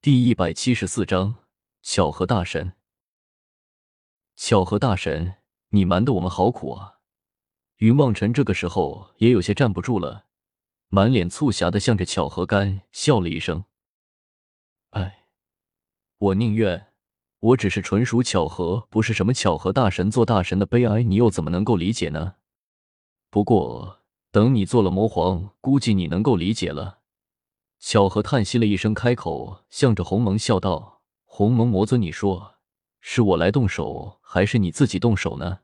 第一百七十四章巧合大神。巧合大神，你瞒得我们好苦啊！云望尘这个时候也有些站不住了，满脸促狭的向着巧合干笑了一声：“哎，我宁愿我只是纯属巧合，不是什么巧合大神做大神的悲哀，你又怎么能够理解呢？不过等你做了魔皇，估计你能够理解了。”巧合叹息了一声，开口，向着鸿蒙笑道：“鸿蒙魔尊，你说是我来动手，还是你自己动手呢？”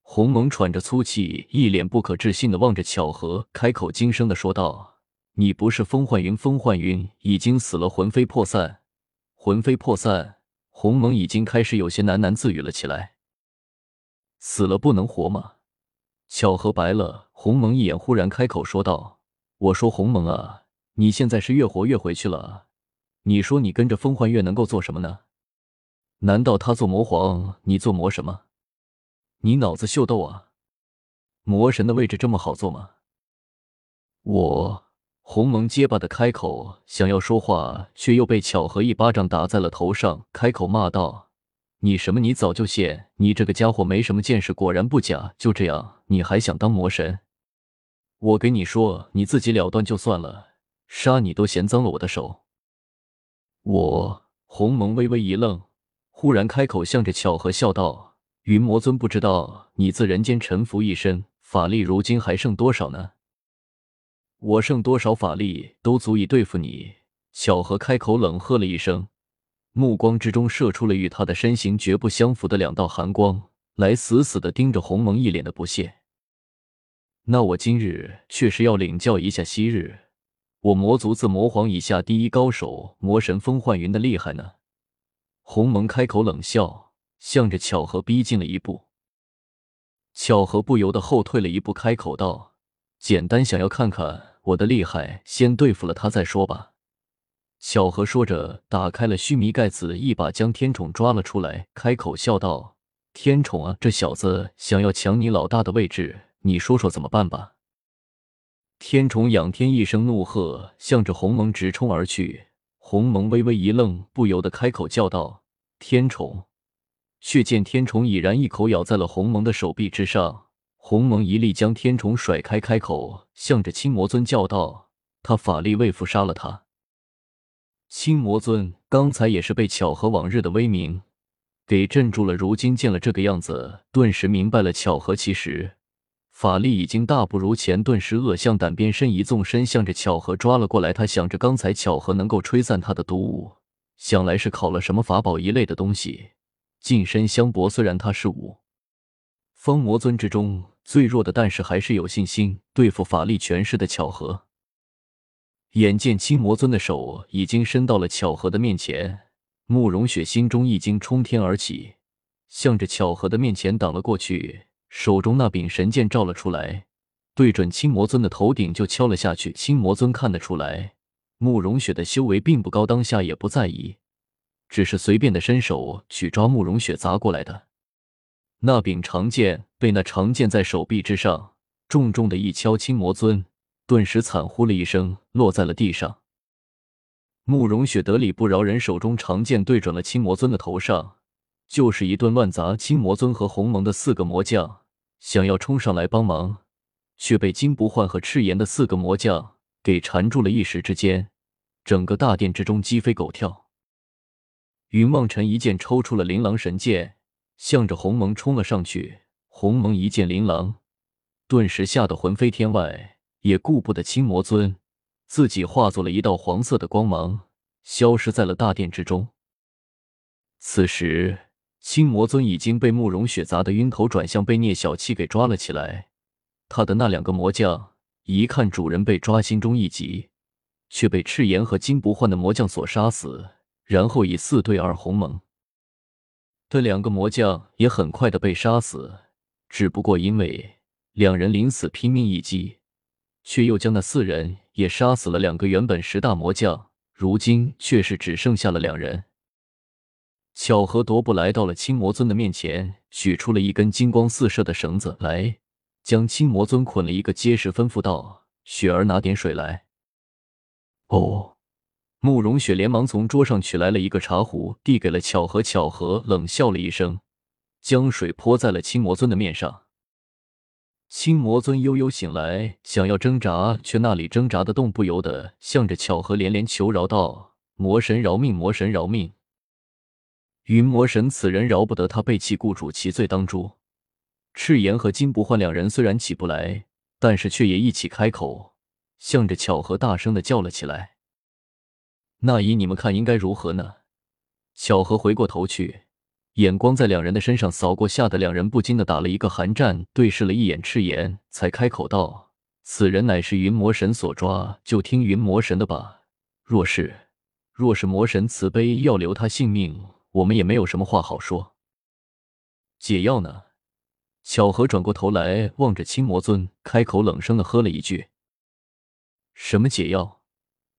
鸿蒙喘着粗气，一脸不可置信的望着巧合，开口惊声的说道：“你不是风幻云？风幻云已经死了，魂飞魄散，魂飞魄散。”鸿蒙已经开始有些喃喃自语了起来：“死了不能活吗？”巧合白了鸿蒙一眼，忽然开口说道：“我说鸿蒙啊。”你现在是越活越回去了，你说你跟着风幻月能够做什么呢？难道他做魔皇，你做魔什么？你脑子秀逗啊？魔神的位置这么好做吗？我鸿蒙结巴的开口，想要说话，却又被巧合一巴掌打在了头上，开口骂道：“你什么？你早就谢！你这个家伙没什么见识，果然不假。就这样，你还想当魔神？我给你说，你自己了断就算了。”杀你都嫌脏了我的手。我鸿蒙微微一愣，忽然开口，向着巧合笑道：“云魔尊，不知道你自人间沉浮一身，法力如今还剩多少呢？我剩多少法力都足以对付你。”巧合开口冷喝了一声，目光之中射出了与他的身形绝不相符的两道寒光，来死死的盯着鸿蒙，一脸的不屑。那我今日确实要领教一下昔日。我魔族自魔皇以下第一高手魔神风幻云的厉害呢？鸿蒙开口冷笑，向着巧合逼近了一步。巧合不由得后退了一步，开口道：“简单想要看看我的厉害，先对付了他再说吧。”巧合说着，打开了须弥盖子，一把将天宠抓了出来，开口笑道：“天宠啊，这小子想要抢你老大的位置，你说说怎么办吧？”天宠仰天一声怒喝，向着鸿蒙直冲而去。鸿蒙微微一愣，不由得开口叫道：“天宠！”却见天宠已然一口咬在了鸿蒙的手臂之上。鸿蒙一力将天宠甩开，开口向着青魔尊叫道：“他法力未复，杀了他！”青魔尊刚才也是被巧合往日的威名给镇住了，如今见了这个样子，顿时明白了巧合其实。法力已经大不如前，顿时恶向胆边生，一纵身向着巧合抓了过来。他想着刚才巧合能够吹散他的毒物，想来是考了什么法宝一类的东西，近身相搏。虽然他是五方魔尊之中最弱的，但是还是有信心对付法力全失的巧合。眼见青魔尊的手已经伸到了巧合的面前，慕容雪心中一惊，冲天而起，向着巧合的面前挡了过去。手中那柄神剑照了出来，对准青魔尊的头顶就敲了下去。青魔尊看得出来，慕容雪的修为并不高，当下也不在意，只是随便的伸手去抓慕容雪砸过来的那柄长剑。被那长剑在手臂之上重重的一敲，青魔尊顿时惨呼了一声，落在了地上。慕容雪得理不饶人，手中长剑对准了青魔尊的头上。就是一顿乱砸，青魔尊和鸿蒙的四个魔将想要冲上来帮忙，却被金不换和赤炎的四个魔将给缠住了。一时之间，整个大殿之中鸡飞狗跳。云梦尘一剑抽出了琳琅神剑，向着鸿蒙冲了上去。鸿蒙一见琳琅，顿时吓得魂飞天外，也顾不得青魔尊，自己化作了一道黄色的光芒，消失在了大殿之中。此时。青魔尊已经被慕容雪砸得晕头转向，被聂小七给抓了起来。他的那两个魔将一看主人被抓，心中一急，却被赤炎和金不换的魔将所杀死。然后以四对二鸿蒙的两个魔将也很快的被杀死。只不过因为两人临死拼命一击，却又将那四人也杀死了。两个原本十大魔将，如今却是只剩下了两人。巧合踱步来到了青魔尊的面前，取出了一根金光四射的绳子来，将青魔尊捆了一个结实，吩咐道：“雪儿，拿点水来。”哦，慕容雪连忙从桌上取来了一个茶壶，递给了巧合。巧合冷笑了一声，将水泼在了青魔尊的面上。青魔尊悠悠醒来，想要挣扎，却那里挣扎的动，不由得向着巧合连连求饶道：“魔神饶命！魔神饶命！”云魔神此人饶不得他背弃雇主，其罪当诛。赤炎和金不换两人虽然起不来，但是却也一起开口，向着巧合大声的叫了起来：“那依你们看应该如何呢？”巧合回过头去。眼光在两人的身上扫过，吓得两人不禁的打了一个寒战，对视了一眼赤炎，才开口道：“此人乃是云魔神所抓，就听云魔神的吧。若是若是魔神慈悲要留他性命，我们也没有什么话好说。解药呢？”巧合转过头来望着青魔尊，开口冷声的喝了一句：“什么解药？”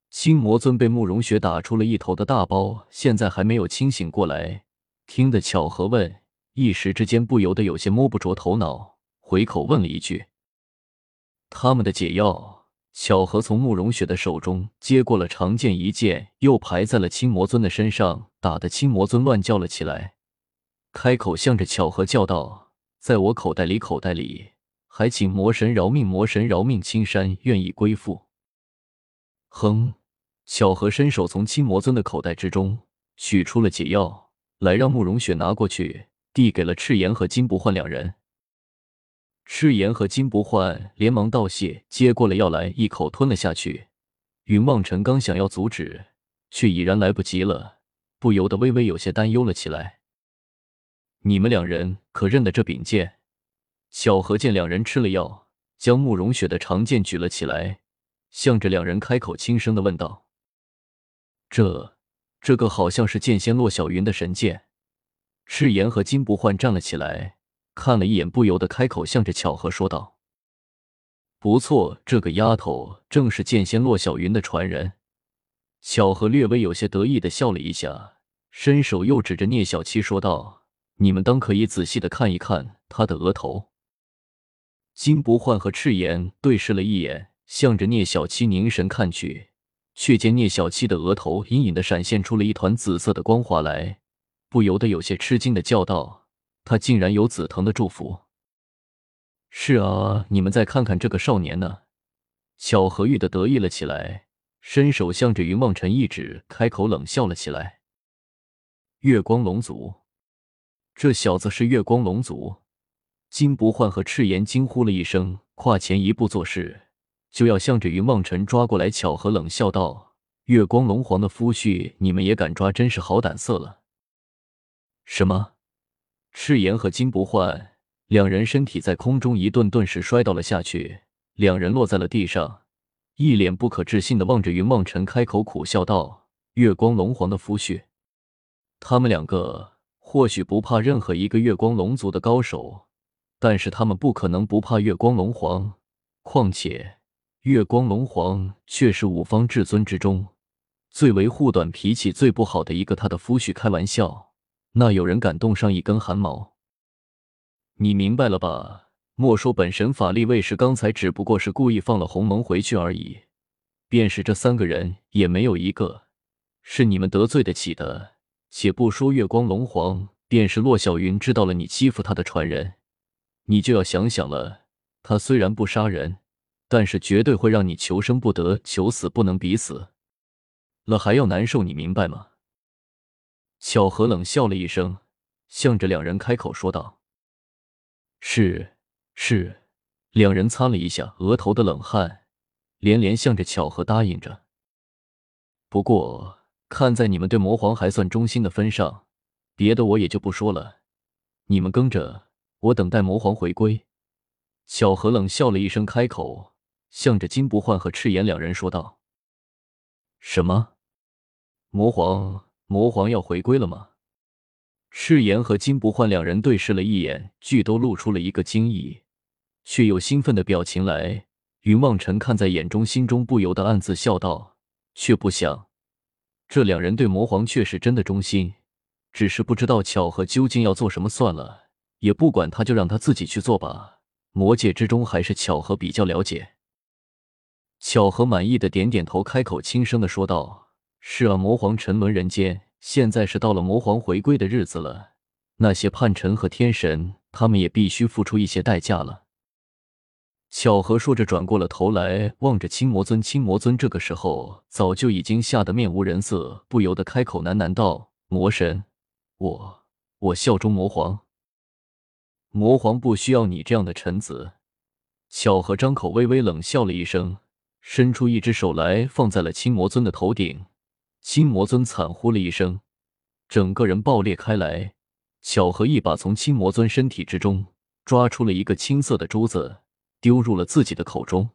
青魔尊被慕容雪打出了一头的大包，现在还没有清醒过来。听得巧合问，一时之间不由得有些摸不着头脑，回口问了一句：“他们的解药。”巧合从慕容雪的手中接过了长剑一剑，又排在了青魔尊的身上，打得青魔尊乱叫了起来，开口向着巧合叫道：“在我口袋里，口袋里，还请魔神饶命，魔神饶命，青山愿意归附。”哼！巧合伸手从青魔尊的口袋之中取出了解药。来，让慕容雪拿过去，递给了赤炎和金不换两人。赤炎和金不换连忙道谢，接过了药来，一口吞了下去。云望尘刚想要阻止，却已然来不及了，不由得微微有些担忧了起来。你们两人可认得这柄剑？巧合见两人吃了药，将慕容雪的长剑举了起来，向着两人开口轻声的问道：“这……”这个好像是剑仙洛小云的神剑。赤炎和金不换站了起来，看了一眼，不由得开口，向着巧合说道：“不错，这个丫头正是剑仙洛小云的传人。”巧合略微有些得意的笑了一下，伸手又指着聂小七说道：“你们当可以仔细的看一看她的额头。”金不换和赤炎对视了一眼，向着聂小七凝神看去。却见聂小七的额头隐隐的闪现出了一团紫色的光华来，不由得有些吃惊的叫道：“他竟然有紫藤的祝福！”是啊，你们再看看这个少年呢？巧合玉的得意了起来，伸手向着云望尘一指，开口冷笑了起来：“月光龙族，这小子是月光龙族！”金不换和赤炎惊呼了一声，跨前一步做事。就要向着云望尘抓过来，巧合冷笑道：“月光龙皇的夫婿，你们也敢抓，真是好胆色了。”什么？赤炎和金不换两人身体在空中一顿，顿时摔倒了下去，两人落在了地上，一脸不可置信的望着云望尘，开口苦笑道：“月光龙皇的夫婿，他们两个或许不怕任何一个月光龙族的高手，但是他们不可能不怕月光龙皇，况且……”月光龙皇却是五方至尊之中最为护短、脾气最不好的一个。他的夫婿开玩笑，那有人敢动上一根汗毛？你明白了吧？莫说本神法力卫士刚才只不过是故意放了鸿蒙回去而已，便是这三个人也没有一个是你们得罪得起的。且不说月光龙皇，便是洛小云知道了你欺负他的传人，你就要想想了。他虽然不杀人。但是绝对会让你求生不得，求死不能，比死了还要难受，你明白吗？巧合冷笑了一声，向着两人开口说道：“是是。”两人擦了一下额头的冷汗，连连向着巧合答应着。不过看在你们对魔皇还算忠心的分上，别的我也就不说了。你们跟着我，等待魔皇回归。巧合冷笑了一声，开口。向着金不换和赤炎两人说道：“什么？魔皇？魔皇要回归了吗？”赤炎和金不换两人对视了一眼，俱都露出了一个惊异却又兴奋的表情来。云望尘看在眼中，心中不由得暗自笑道：“却不想，这两人对魔皇却是真的忠心，只是不知道巧合究竟要做什么。算了，也不管他，就让他自己去做吧。魔界之中，还是巧合比较了解。”巧合满意的点点头，开口轻声的说道：“是啊，魔皇沉沦人间，现在是到了魔皇回归的日子了。那些叛臣和天神，他们也必须付出一些代价了。巧合说着，转过了头来，望着青魔尊。青魔尊这个时候早就已经吓得面无人色，不由得开口喃喃道：“魔神，我我效忠魔皇。魔皇不需要你这样的臣子。”巧合张口微微冷笑了一声，伸出一只手来，放在了青魔尊的头顶。青魔尊惨呼了一声，整个人爆裂开来。巧合一把从青魔尊身体之中抓出了一个青色的珠子。丢入了自己的口中。